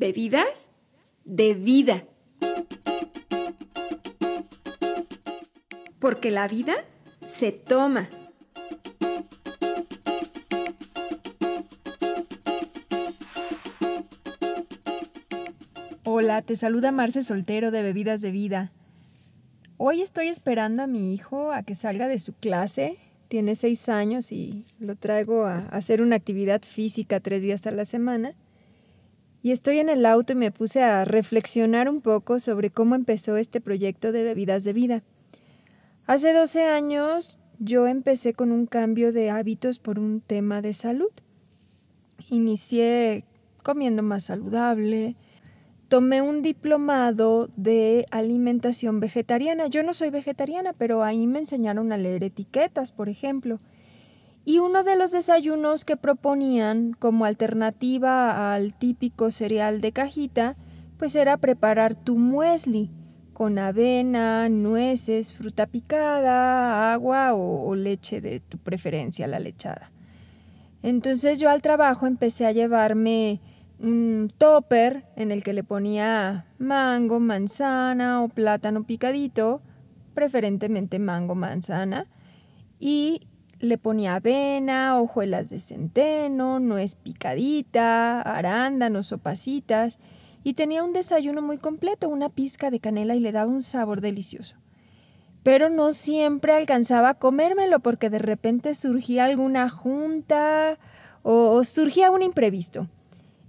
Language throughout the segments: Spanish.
bebidas de vida. Porque la vida se toma. Hola, te saluda Marce Soltero de Bebidas de Vida. Hoy estoy esperando a mi hijo a que salga de su clase. Tiene seis años y lo traigo a hacer una actividad física tres días a la semana. Y estoy en el auto y me puse a reflexionar un poco sobre cómo empezó este proyecto de Bebidas de Vida. Hace 12 años yo empecé con un cambio de hábitos por un tema de salud. Inicié comiendo más saludable, tomé un diplomado de alimentación vegetariana. Yo no soy vegetariana, pero ahí me enseñaron a leer etiquetas, por ejemplo. Y uno de los desayunos que proponían como alternativa al típico cereal de cajita, pues era preparar tu muesli con avena, nueces, fruta picada, agua o, leche de tu preferencia, la lechada. Entonces yo al trabajo empecé a llevarme un topper en el que le ponía mango, manzana o plátano picadito, preferentemente mango, manzana, y le ponía avena, hojuelas de centeno, nuez picadita, arándanos o pasitas, y tenía un desayuno muy completo, una pizca de canela y le daba un sabor delicioso. Pero no siempre alcanzaba a comérmelo porque de repente surgía alguna junta o surgía un imprevisto.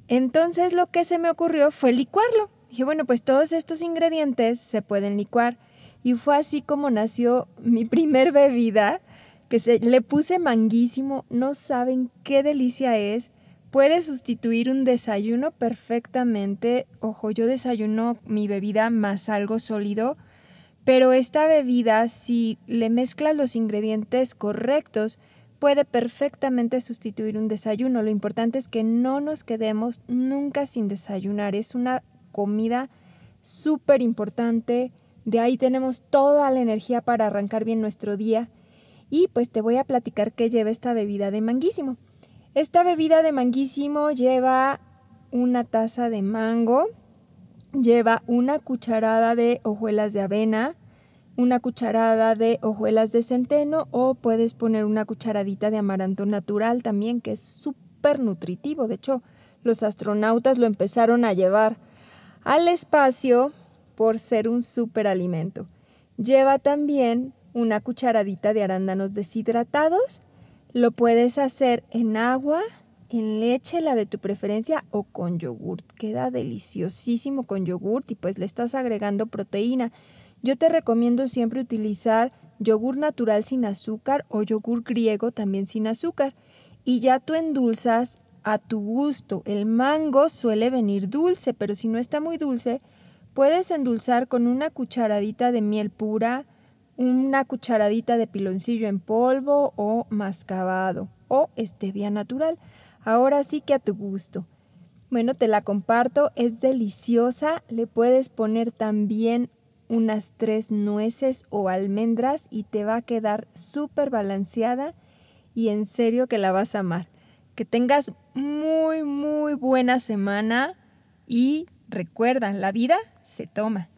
Entonces lo que se me ocurrió fue licuarlo. Dije, bueno, pues todos estos ingredientes se pueden licuar. Y fue así como nació mi primer bebida, que se, le puse manguísimo. No saben qué delicia es. Puede sustituir un desayuno perfectamente. Ojo, yo desayuno mi bebida más algo sólido. Pero esta bebida, si le mezclas los ingredientes correctos, puede perfectamente sustituir un desayuno. Lo importante es que no nos quedemos nunca sin desayunar. Es una comida súper importante. De ahí tenemos toda la energía para arrancar bien nuestro día. Y pues te voy a platicar qué lleva esta bebida de manguísimo. Esta bebida de manguísimo lleva una taza de mango, lleva una cucharada de hojuelas de avena, una cucharada de hojuelas de centeno o puedes poner una cucharadita de amaranto natural también, que es súper nutritivo. De hecho, los astronautas lo empezaron a llevar al espacio por ser un superalimento. Lleva también una cucharadita de arándanos deshidratados. Lo puedes hacer en agua, en leche, la de tu preferencia, o con yogurt. Queda deliciosísimo con yogurt y pues le estás agregando proteína. Yo te recomiendo siempre utilizar yogur natural sin azúcar o yogur griego también sin azúcar. Y ya tú endulzas a tu gusto. El mango suele venir dulce, pero si no está muy dulce, puedes endulzar con una cucharadita de miel pura, una cucharadita de piloncillo en polvo o mascabado o stevia natural. Ahora sí que a tu gusto. Bueno, te la comparto, es deliciosa. Le puedes poner también unas tres nueces o almendras y te va a quedar súper balanceada y en serio que la vas a amar. Que tengas muy, muy buena semana y recuerda, la vida se toma.